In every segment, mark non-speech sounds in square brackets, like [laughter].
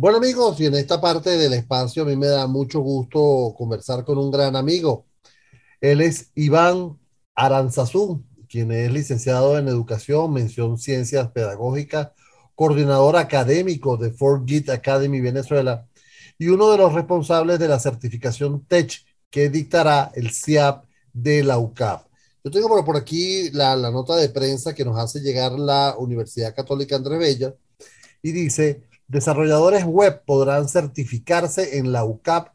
Bueno amigos, y en esta parte del espacio a mí me da mucho gusto conversar con un gran amigo. Él es Iván Aranzazú, quien es licenciado en Educación, mención Ciencias Pedagógicas, coordinador académico de Fort Academy Venezuela y uno de los responsables de la certificación TECH que dictará el CIAP de la UCAP. Yo tengo por, aquí la, la nota de prensa que nos hace llegar la Universidad Católica André Bella y dice, desarrolladores web podrán certificarse en la UCAP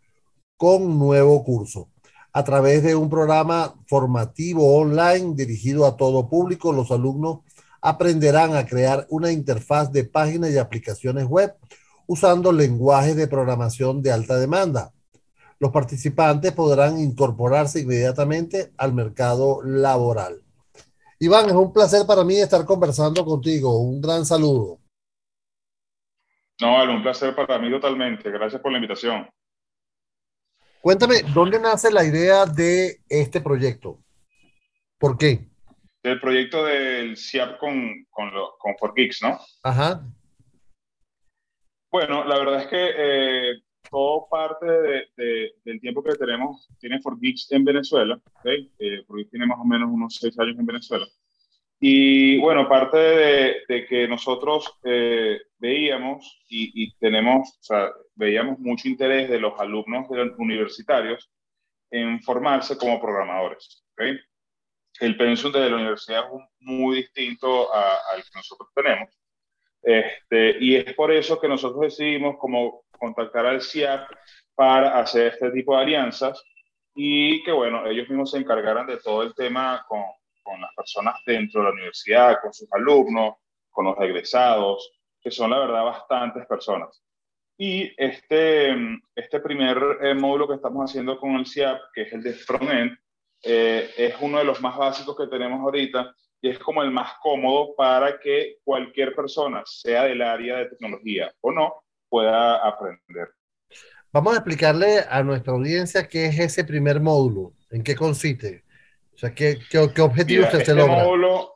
con nuevo curso. A través de un programa formativo online dirigido a todo público, los alumnos aprenderán a crear una interfaz de páginas y aplicaciones web usando lenguajes de programación de alta demanda. Los participantes podrán incorporarse inmediatamente al mercado laboral. Iván, es un placer para mí estar conversando contigo. Un gran saludo. No, un placer para mí totalmente. Gracias por la invitación. Cuéntame, ¿dónde nace la idea de este proyecto? ¿Por qué? Del proyecto del CIAP con, con, con ¿no? Ajá. Bueno, la verdad es que eh, todo parte de, del tiempo que tenemos, tiene Forgeeks en Venezuela, ¿okay? Eh, tiene más o menos unos seis años en Venezuela. Y bueno, parte de, que nosotros eh, veíamos y, tenemos, o sea, veíamos mucho interés de los alumnos universitarios en formarse como programadores. ¿okay? El pensum de la universidad es muy distinto al que nosotros tenemos. Este, y es por eso que nosotros decidimos como contactar al CIAP para hacer este tipo de alianzas y que, bueno, ellos mismos se encargaran de todo el tema con, con las personas dentro de la universidad, con sus alumnos, con los egresados, que son la verdad bastantes personas. Y este, este primer eh, módulo que estamos haciendo con el CIAP, que es el de frontend, eh, es uno de los más básicos que tenemos ahorita y es como el más cómodo para que cualquier persona, sea del área de tecnología o no, pueda aprender. Vamos a explicarle a nuestra audiencia qué es ese primer módulo, en qué consiste. O sea, ¿qué, qué, qué objetivo Mira, se este logra? Módulo,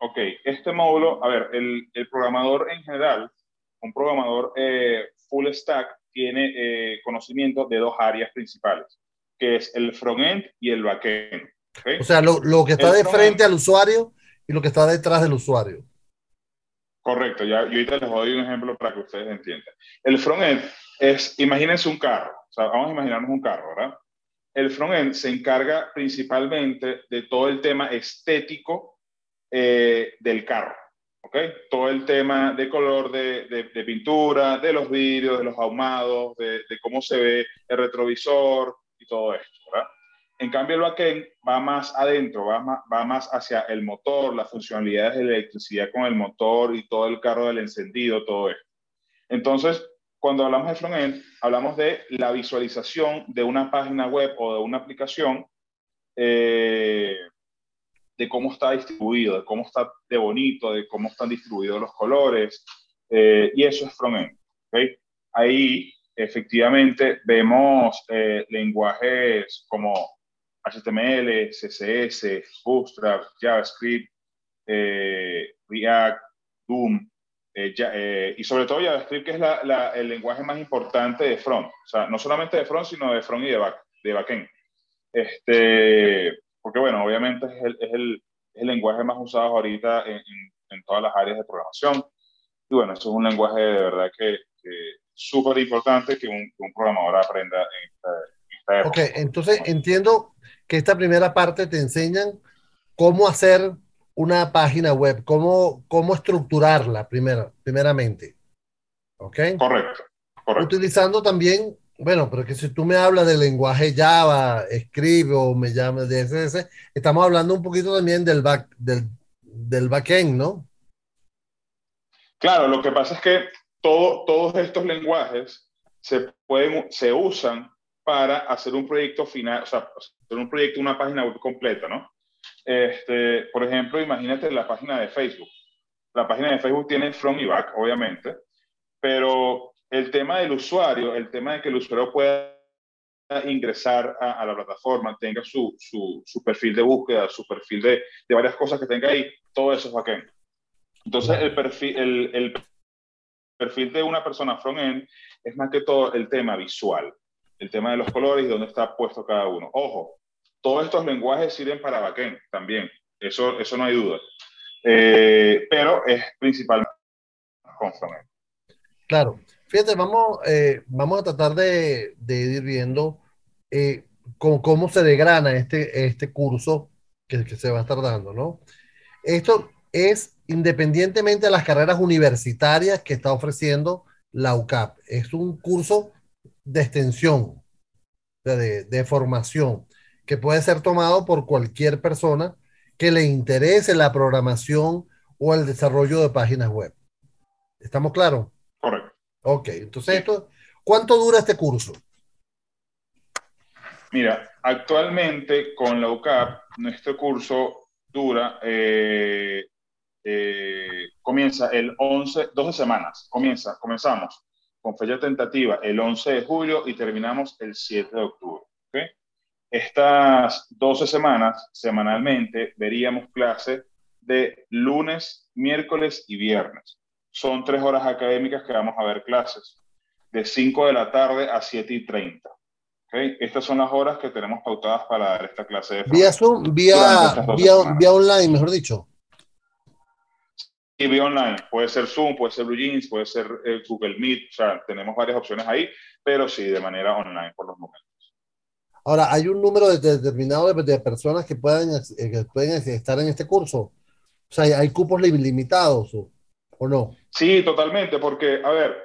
ok, este módulo, a ver, el, el programador en general, un programador eh, full stack, tiene eh, conocimiento de dos áreas principales, que es el frontend y el backend. ¿okay? O sea, lo, lo que está El de front- frente al usuario y lo que está detrás del usuario. Correcto, ya, yo ahorita les doy un ejemplo para que ustedes entiendan. El frontend es, imagínense un carro, o sea, vamos a imaginarnos un carro, ¿verdad? El frontend se encarga principalmente de todo el tema estético eh, del carro, ¿ok? Todo el tema de color de, pintura, de los vidrios, de los ahumados, de, cómo se ve el retrovisor y todo esto. En cambio, el backend va más adentro, va más, va más hacia el motor, las funcionalidades de la electricidad con el motor y todo el carro del encendido, todo esto. Entonces, cuando hablamos de frontend, hablamos de la visualización de una página web o de una aplicación, eh, de cómo está distribuido, de cómo está de bonito, de cómo están distribuidos los colores, eh, y eso es frontend. Ahí, efectivamente, vemos eh, lenguajes como HTML, CSS, Bootstrap, JavaScript, eh, React, Doom, eh, ya- eh, y sobre todo JavaScript, que es la- la- el lenguaje más importante de front. O sea, no solamente de front, sino de front y de, back, de backend. Este, porque, bueno, obviamente es el, es el- es el lenguaje más usado ahorita en, en- en todas las áreas de programación. Y bueno, eso es un lenguaje de verdad que, que súper importante que un, que un programador aprenda en esta, en esta época. Ok, entonces entiendo que esta primera parte te enseñan cómo hacer una página web, cómo, cómo estructurarla primero, primeramente. ¿Ok? Correcto, correcto. Utilizando también, bueno, pero que si tú me hablas del lenguaje Java, Script o me llamas de CSS, estamos hablando un poquito también del back, del, del backend, ¿no? Claro, lo que pasa es que todo- todos estos lenguajes se, pueden, se usan para hacer un proyecto final, o sea, hacer un proyecto, una página web completa, ¿no? Este, por ejemplo, imagínate la página de Facebook. La página de Facebook tiene front y back, obviamente, pero el tema del usuario, el tema de que el usuario pueda ingresar a, a la plataforma, tenga su, su, su perfil de búsqueda, su perfil de, de varias cosas que tenga ahí, todo eso es backend. Entonces, el perfil, el, el perfil de una persona front-end es más que todo el tema visual, el tema de los colores y dónde está puesto cada uno. Ojo, todos estos lenguajes sirven para backend también, eso, eso no hay duda. Eh, pero es principalmente. Claro. Fíjate, vamos, eh, vamos a tratar de, ir viendo eh, cómo, se degrana este, este curso que, se va a estar dando, ¿no? Esto es independientemente de las carreras universitarias que está ofreciendo la UCAP. Es un curso de extensión, de formación, que puede ser tomado por cualquier persona que le interese la programación o el desarrollo de páginas web. ¿Estamos claros? Correcto. Ok, entonces, esto, ¿cuánto dura este curso? Mira, actualmente con la UCAP, nuestro curso dura, eh, eh, comienza el 11, 12 semanas, comienza, comenzamos con fecha tentativa el 11 de julio y terminamos el 7 de octubre. ¿okay? Estas 12 semanas, semanalmente, veríamos clases de lunes, miércoles y viernes son tres horas académicas que vamos a ver clases, de 5 de la tarde a 7 y 30. ¿Okay? Estas son las horas que tenemos pautadas para dar esta clase de Vía Zoom, vía, vía, vía, online, mejor dicho. Sí, vía online. Puede ser Zoom, puede ser Blue Jeans, puede ser eh, Google Meet. O sea, tenemos varias opciones ahí, pero sí, de manera online por los momentos. Ahora, ¿hay un número determinado de, de personas que puedan, eh, que pueden estar en este curso? O sea, ¿hay, cupos limitados o, o no? Sí, totalmente, porque, a ver,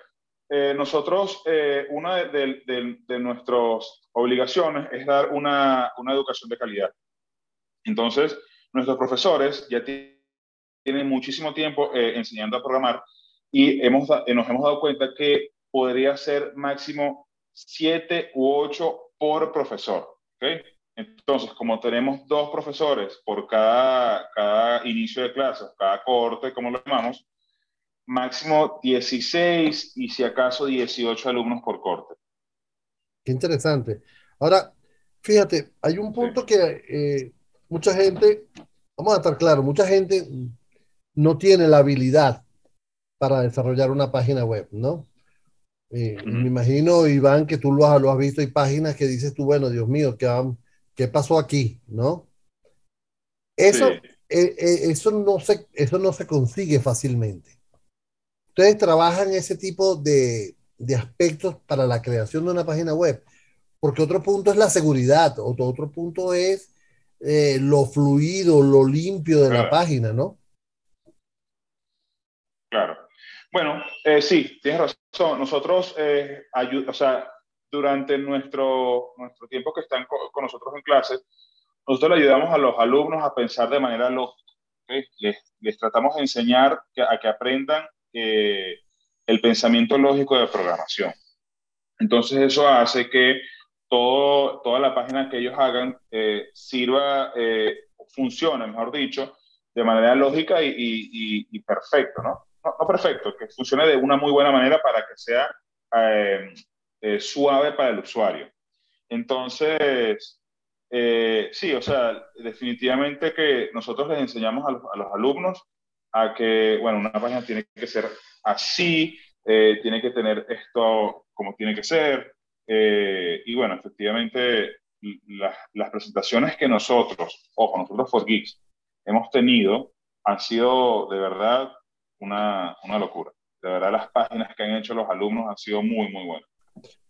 eh, nosotros, eh, una de, de, de, nuestras obligaciones es dar una, una, educación de calidad. Entonces, nuestros profesores ya tienen muchísimo tiempo eh, enseñando a programar y hemos, nos hemos dado cuenta que podría ser máximo siete u ocho por profesor. ¿okay? Entonces, como tenemos dos profesores por cada, cada inicio de clases, cada corte, como lo llamamos, máximo 16 y si acaso 18 alumnos por corte. Qué interesante. Ahora, fíjate, hay un punto sí. que eh, mucha gente, vamos a estar claros, mucha gente no tiene la habilidad para desarrollar una página web, ¿no? Eh, uh -huh. Me imagino, Iván, que tú lo has, lo has, visto, hay páginas que dices tú, bueno, Dios mío, ¿qué, qué pasó aquí? ¿No? Eso, sí. eh, eso, no se, eso no se consigue fácilmente. Ustedes trabajan ese tipo de, de, aspectos para la creación de una página web, porque otro punto es la seguridad, otro, otro punto es eh, lo fluido, lo limpio de claro. la página, ¿no? Claro. Bueno, eh, sí, tienes razón. Nosotros, eh, o sea, durante nuestro, nuestro tiempo que están con, nosotros en clases, nosotros le ayudamos a los alumnos a pensar de manera lógica. Les, tratamos de enseñar a que aprendan eh, el pensamiento lógico de programación. Entonces eso hace que todo, toda la página que ellos hagan eh, sirva, eh, funcione, mejor dicho, de manera lógica y, y, y perfecto, ¿no? ¿No? perfecto, que funcione de una muy buena manera para que sea eh, eh, suave para el usuario. Entonces, eh, sí, o sea, definitivamente que nosotros les enseñamos a los, alumnos a que, bueno, una página tiene que ser así, tiene que tener esto como tiene que ser. Y bueno, efectivamente, las, las, presentaciones que nosotros, ojo, nosotros for Geeks, hemos tenido han sido de verdad una, una locura. De verdad, las páginas que han hecho los alumnos han sido muy, muy buenas.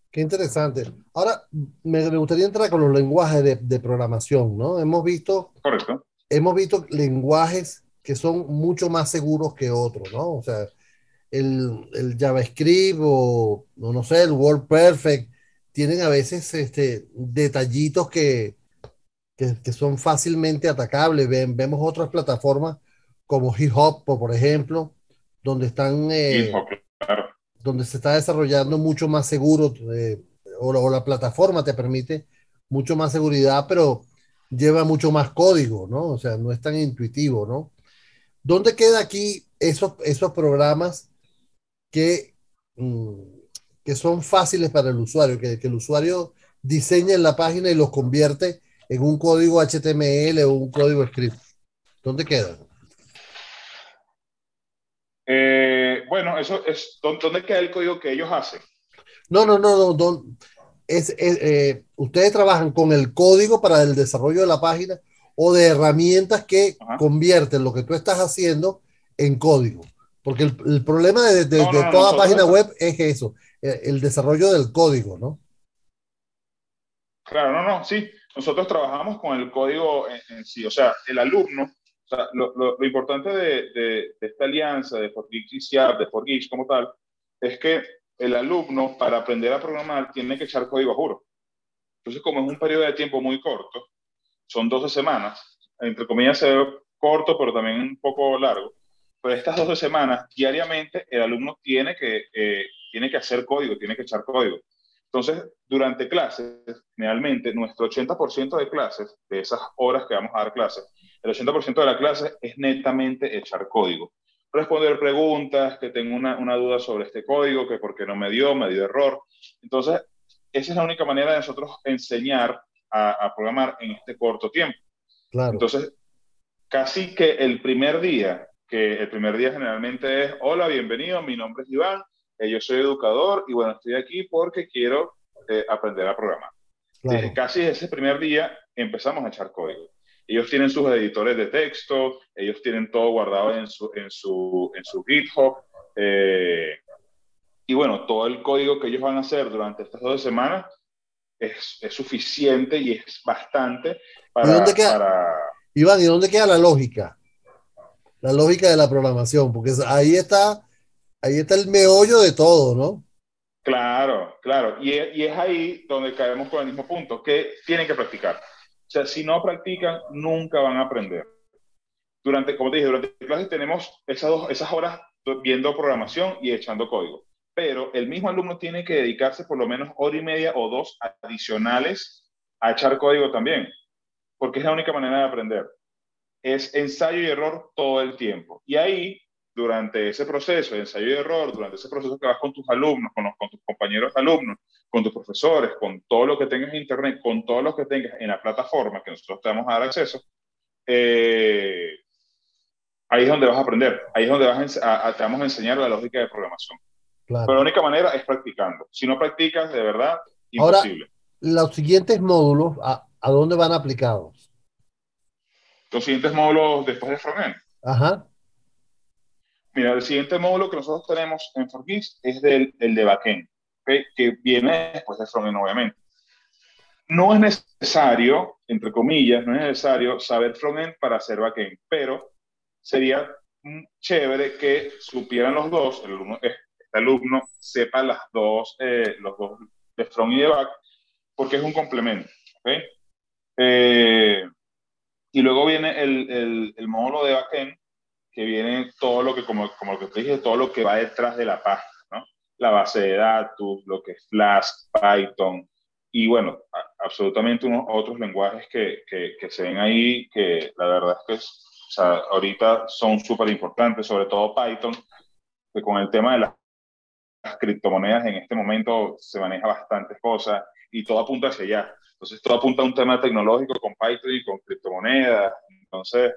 Qué interesante. Ahora, me, me gustaría entrar con los lenguajes de, de, programación, ¿no? Hemos visto. Correcto. Hemos visto lenguajes que son mucho más seguros que otros, ¿no? O sea, el, el JavaScript o, o, no sé, el WordPerfect, tienen a veces este, detallitos que, que, que son fácilmente atacables. Ven, vemos otras plataformas como GitHub, por ejemplo, donde están... Eh, claro. Donde se está desarrollando mucho más seguro, eh, o, o la plataforma te permite mucho más seguridad, pero lleva mucho más código, ¿no? O sea, no es tan intuitivo, ¿no? ¿Dónde queda aquí esos, esos programas que, mm, que son fáciles para el usuario, que, que, el usuario diseña en la página y los convierte en un código HTML o un código script? ¿Dónde queda? Eh, bueno, eso es, ¿dónde queda el código que ellos hacen? No, no, no, no. es, eh, ustedes trabajan con el código para el desarrollo de la página o de herramientas que convierten lo que tú estás haciendo en código. Porque el, problema de, toda página web es eso, eh, el desarrollo del código, ¿no? Claro, no, no, sí. Nosotros trabajamos con el código en, sí, o sea, el alumno, o sea, lo, lo, importante de, de, esta alianza de Forgeeks y SIAP, de Forgeeks como tal, es que el alumno para aprender a programar tiene que echar código a juro. Entonces, como es un periodo de tiempo muy corto, son 12 semanas, entre comillas se ve corto, pero también un poco largo, pero estas 12 semanas, diariamente, el alumno tiene que, eh, tiene que hacer código, tiene que echar código. Entonces, durante clases, generalmente, nuestro 80% de clases, de esas horas que vamos a dar clases, el 80% de la clase es netamente echar código responder preguntas, que tengo una, una, duda sobre este código, que por qué no me dio, me dio error. Entonces, esa es la única manera de nosotros enseñar a, a programar en este corto tiempo. Claro. Entonces, casi que el primer día, que el primer día generalmente es, hola, bienvenido, mi nombre es Iván, eh, yo soy educador y bueno, estoy aquí porque quiero eh, aprender a programar. Claro. casi ese primer día empezamos a echar código. Ellos tienen sus editores de texto, ellos tienen todo guardado en su, en su, en su GitHub. Eh, y bueno, todo el código que ellos van a hacer durante estas dos semanas es, es suficiente y es bastante para, ¿Y dónde queda, Iván, ¿y dónde queda la lógica? La lógica de la programación, porque ahí está, ahí está el meollo de todo, ¿no? Claro, claro. Y, y es ahí donde caemos con el mismo punto, que tienen que practicar. O sea, si no practican, nunca van a aprender. Durante, como te dije, durante clases tenemos esas, dos, esas horas viendo programación y echando código. Pero el mismo alumno tiene que dedicarse por lo menos hora y media o dos adicionales a echar código también, porque es la única manera de aprender. Es ensayo y error todo el tiempo. Y ahí durante ese proceso de ensayo y error, durante ese proceso que vas con tus alumnos, con, con tus compañeros alumnos, con tus profesores, con todo lo que tengas en Internet, con todo lo que tengas en la plataforma que nosotros te vamos a dar acceso, eh, ahí es donde vas a aprender, ahí es donde vas a, te vamos a enseñar la lógica de programación. Pero la única manera es practicando. Si no practicas, de verdad, imposible. Ahora, los siguientes módulos, ¿a, a dónde van aplicados? Los siguientes módulos después de frontend. Ajá. Mira, el siguiente módulo que nosotros tenemos en Forgis es del, el de backend, que viene después de frontend, obviamente. No es necesario, entre comillas, no es necesario saber frontend para hacer backend, pero sería chévere que supieran los dos, el alumno, este alumno sepa las dos, eh, los dos de front y de back, porque es un complemento. Eh, y luego viene el, el, módulo de backend, que viene todo lo que, como, como lo que te dije, todo lo que va detrás de la página. La base de datos, lo que es Flash, Python, y bueno, absolutamente unos otros lenguajes que, que, que, se ven ahí que la verdad es que o sea, ahorita son súper importantes, sobre todo Python, que con el tema de las, las criptomonedas en este momento se maneja bastantes cosas y todo apunta hacia allá. Entonces, todo apunta a un tema tecnológico con Python y con criptomonedas. Entonces,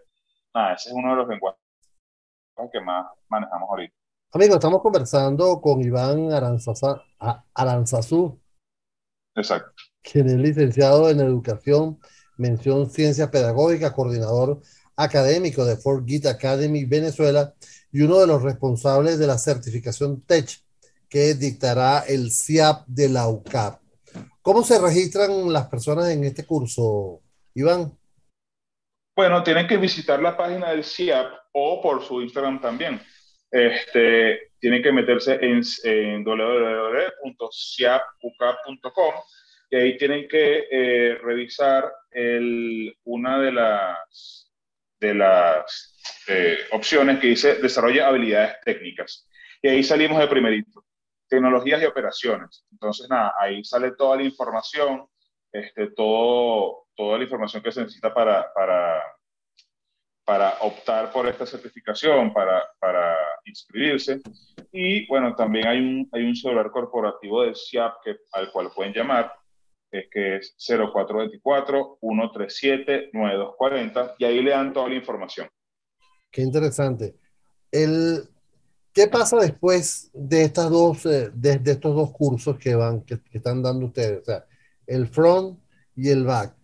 nada, ese es uno de los lenguajes que más manejamos ahorita. Amigo, estamos conversando con Iván Aranzazú. Exacto. Quien es licenciado en Educación, mención Ciencias Pedagógicas, coordinador académico de Fort Git Academy Venezuela y uno de los responsables de la certificación TECH que dictará el CIAP de la UCAP. ¿Cómo se registran las personas en este curso, Iván? Bueno, tienen que visitar la página del CIAP o por su Instagram también. Este, tienen que meterse en, en www.ciapucap.com y ahí tienen que eh, revisar el, una de las, de las eh, opciones que dice desarrolla habilidades técnicas. Y ahí salimos de primerito, tecnologías y operaciones. Entonces, nada, ahí sale toda la información, este, todo, toda la información que se necesita para, para, para optar por esta certificación, para, para inscribirse. Y bueno, también hay un, hay un celular corporativo del CIAP que, al cual pueden llamar, es que es 0424-137-9240 y ahí le dan toda la información. Qué interesante. El, ¿Qué pasa después de, estas dos, eh, de, estos dos cursos que, van, que, están dando ustedes? O sea, el front y el back.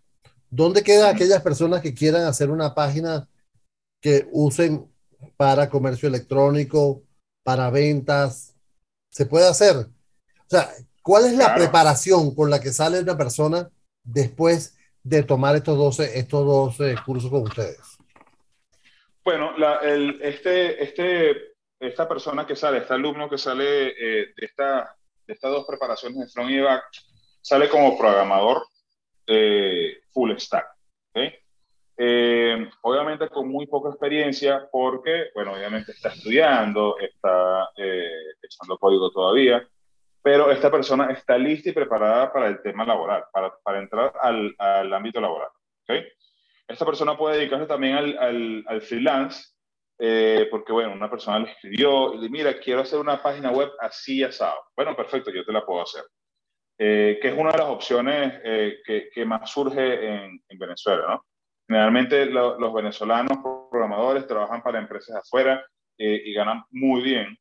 ¿Dónde quedan aquellas personas que quieran hacer una página que usen para comercio electrónico, para ventas? ¿Se puede hacer? O sea, ¿cuál es la preparación con la que sale una persona después de tomar estos 12, estos dos cursos con ustedes? Bueno, el, este, este esta persona que sale, este alumno que sale eh, de, esta, de estas dos preparaciones de front y back, sale como programador eh, full stack. Eh, obviamente con muy poca experiencia porque, bueno, obviamente está estudiando, está echando código todavía, pero esta persona está lista y preparada para el tema laboral, para, para entrar al, al, ámbito laboral. Esta persona puede dedicarse también al, al, freelance eh, porque bueno, una persona le escribió y le mira, quiero hacer una página web así asado. Bueno, perfecto, yo te la puedo hacer. Eh, que es una de las opciones eh, que, que, más surge en, en Venezuela, ¿no? Generalmente los venezolanos programadores trabajan para empresas afuera y ganan muy bien.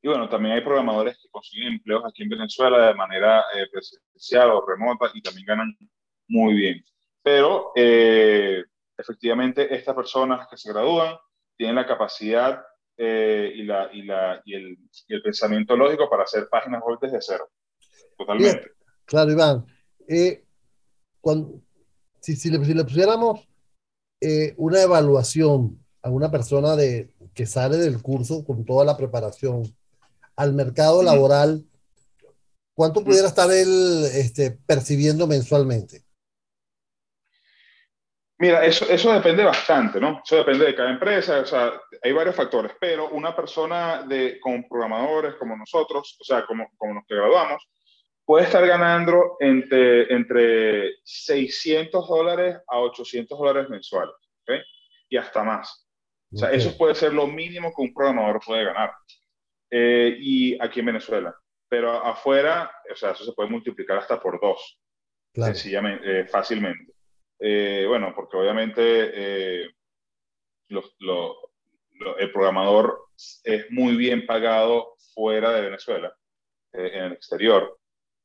y bueno, también hay programadores que consiguen empleos aquí en Venezuela de manera presencial o remota y también ganan muy bien. Pero efectivamente estas personas que se gradúan tienen la capacidad eh, y, la, y, la, y, el, y, el, pensamiento lógico para hacer páginas web desde cero. Totalmente. claro, Iván. Eh, cuando, si, si, le, si, le, pusiéramos eh, una evaluación a una persona de, que sale del curso con toda la preparación al mercado laboral, ¿cuánto pudiera estar él este, percibiendo mensualmente? Mira, eso, eso depende bastante, ¿no? Eso depende de cada empresa, o sea, hay varios factores, pero una persona de, con programadores como nosotros, o sea, como, como los que graduamos, puede estar ganando entre, entre 600 dólares a 800 dólares mensuales, ¿ok? Y hasta más. O sea, eso puede ser lo mínimo que un programador puede ganar. Eh, y aquí en Venezuela. Pero afuera, o sea, eso se puede multiplicar hasta por dos. Sencillamente, eh, fácilmente. Eh, bueno, porque obviamente eh, el programador es muy bien pagado fuera de Venezuela, eh, en el exterior,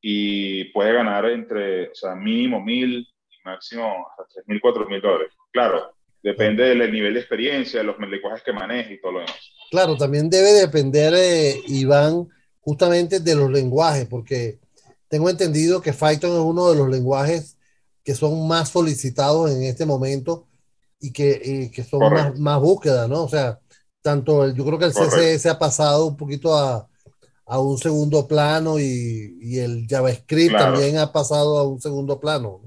y puede ganar entre, o sea, mínimo mil y máximo hasta tres mil, cuatro mil dólares. Claro, depende del nivel de experiencia, de los lenguajes que maneje y todo lo demás. Claro, también debe depender, Iván, justamente de los lenguajes, porque tengo entendido que Python es uno de los lenguajes que son más solicitados en este momento y que, que son más, más búsquedas, ¿no? O sea, tanto el, yo creo que el CSS ha pasado un poquito a, a un segundo plano y, y el JavaScript también ha pasado a un segundo plano.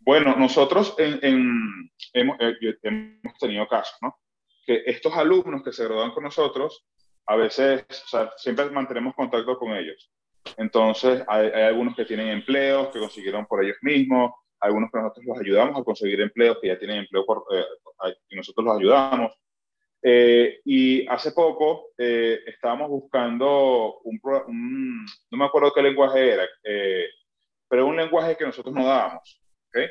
Bueno, nosotros en, en, hemos, eh, hemos, tenido casos, ¿no? Que estos alumnos que se gradúan con nosotros, a veces, o sea, siempre mantenemos contacto con ellos. Entonces, hay, algunos que tienen empleos que consiguieron por ellos mismos, algunos que nosotros los ayudamos a conseguir empleos que ya tienen empleo por, eh, y nosotros los ayudamos. Eh, y hace poco eh, estábamos buscando un, no me acuerdo qué lenguaje era, pero un lenguaje que nosotros no dábamos. ¿okay?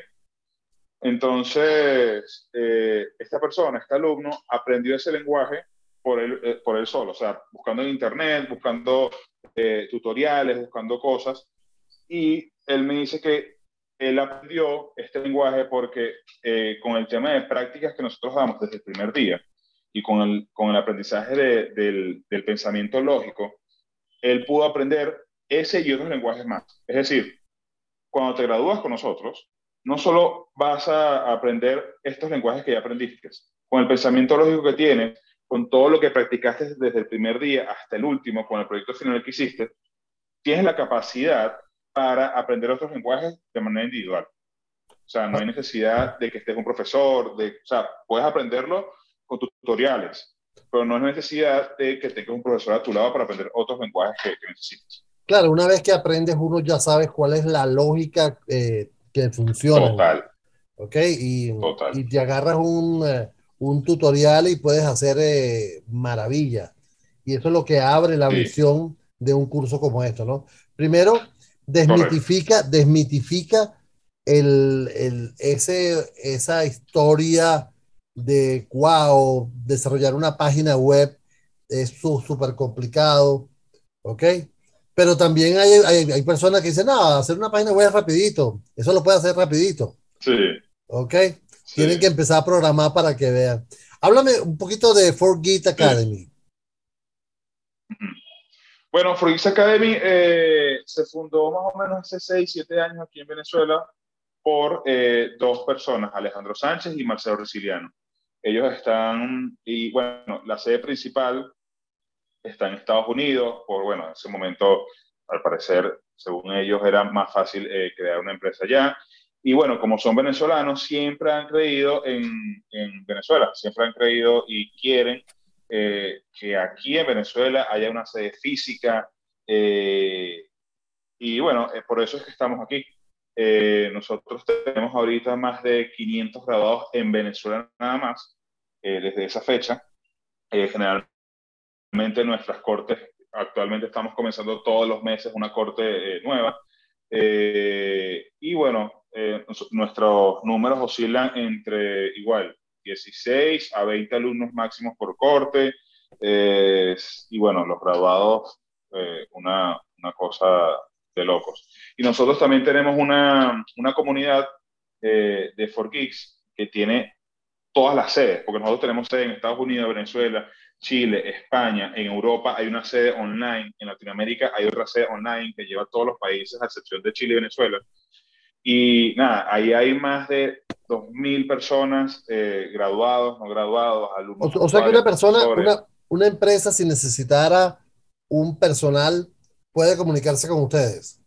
Entonces, esta persona, este alumno, aprendió ese lenguaje por él, por él solo, o sea, buscando en internet, buscando eh, tutoriales, buscando cosas. Y él me dice que él aprendió este lenguaje porque eh, con el tema de prácticas que nosotros damos desde el primer día con el, con el aprendizaje del, del, pensamiento lógico, él pudo aprender ese y otros lenguajes más. Es decir, cuando te gradúas con nosotros, no solo vas a aprender estos lenguajes que ya aprendiste, con el pensamiento lógico que tienes, con todo lo que practicaste desde el primer día hasta el último, con el proyecto final que hiciste, tienes la capacidad para aprender otros lenguajes de manera individual. O sea, no hay necesidad de que estés un profesor, de, o sea, puedes aprenderlo con tutoriales, pero no hay necesidad de que tengas un profesor a tu lado para aprender otros lenguajes que, necesites. Claro, una vez que aprendes uno ya sabes cuál es la lógica eh, que funciona. Total. ¿Ok? Y, y te agarras un... Eh, un tutorial y puedes hacer eh, maravilla. Y eso es lo que abre la visión de un curso como esto, ¿no? Primero, desmitifica, desmitifica el, el, ese, esa historia de wow, desarrollar una página web es súper complicado, ¿ok? Pero también hay, hay, hay, personas que dicen, no, hacer una página web es rapidito, eso lo puede hacer rapidito. Sí. ¿Ok? Sí. Tienen que empezar a programar para que vean. Háblame un poquito de Forgit Academy. [clears throat] Bueno, Forgit Academy eh, se fundó más o menos hace 6, 7 años aquí en Venezuela por eh, dos personas, Alejandro Sánchez y Marcelo Resiliano. Ellos están, y bueno, la sede principal está en Estados Unidos, por, bueno, en ese momento, al parecer, según ellos, era más fácil eh, crear una empresa allá. Y bueno, como son venezolanos, siempre han creído en, en Venezuela, siempre han creído y quieren eh, que aquí en Venezuela haya una sede física. Eh, y bueno, eh, por eso es que estamos aquí. Eh, nosotros tenemos ahorita más de 500 graduados en Venezuela nada más, desde esa fecha. generalmente nuestras cortes, actualmente estamos comenzando todos los meses una corte nueva. y bueno, nuestros números oscilan entre igual 16 a 20 alumnos máximos por corte. Eh, y bueno, los graduados, eh, una, una, cosa de locos. Y nosotros también tenemos una, una comunidad eh, de Forgeeks que tiene todas las sedes, porque nosotros tenemos sede en Estados Unidos, Venezuela, Chile, España, en Europa hay una sede online, en Latinoamérica hay otra sede online que lleva a todos los países, a excepción de Chile y Venezuela. Y nada, ahí hay más de 2.000 personas, eh, graduados, no graduados, alumnos. O, o sea que una persona, una, una, empresa, si necesitara un personal, puede comunicarse con ustedes.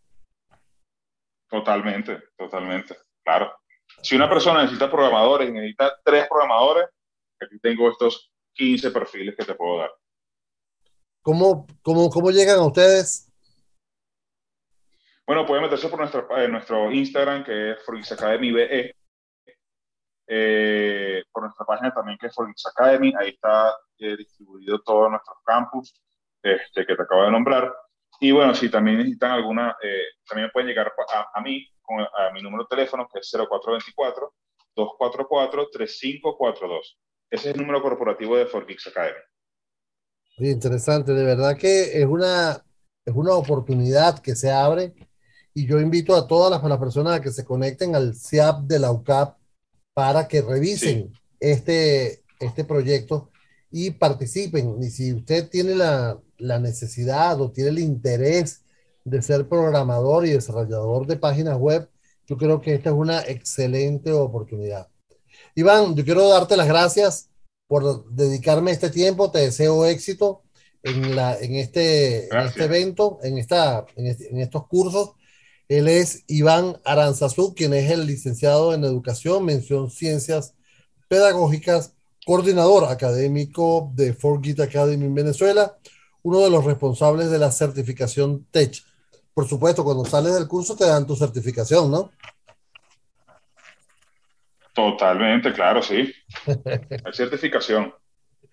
Totalmente, totalmente, claro. Si una persona necesita programadores, necesita tres programadores, aquí tengo estos 15 perfiles que te puedo dar. ¿Cómo, cómo, cómo llegan a ustedes? Bueno, pueden meterse por nuestro, eh, nuestro Instagram, que es Forgis Academy BE. Eh, por nuestra página también, que es Forgis Academy. Ahí está eh, distribuido todos nuestros campus este, que te acabo de nombrar. Y bueno, si también necesitan alguna, eh, también pueden llegar a, a mí con a mi número de teléfono, que es 0424-244-3542. Ese es el número corporativo de Forgix Academy. Interesante, de verdad que es una, es una oportunidad que se abre y yo invito a todas las, las personas a que se conecten al CIAP de la UCAP para que revisen sí. este, este proyecto y participen. Y si usted tiene la, la, necesidad o tiene el interés de ser programador y desarrollador de páginas web, yo creo que esta es una excelente oportunidad. Iván, yo quiero darte las gracias por dedicarme este tiempo. Te deseo éxito en, la, en, este, en este evento, en, esta, en, este, en estos cursos él es Iván Aranzazú, quien es el licenciado en Educación, mención Ciencias Pedagógicas, coordinador académico de Forgit Academy en Venezuela, uno de los responsables de la certificación TECH. Por supuesto, cuando sales del curso te dan tu certificación, ¿no? Totalmente, claro, sí. [laughs] Hay certificación.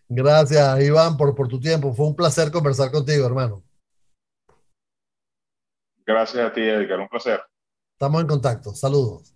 Gracias, Iván, por, por tu tiempo. Fue un placer conversar contigo, hermano. Gracias a ti, Edgar. Un placer. Estamos en contacto. Saludos.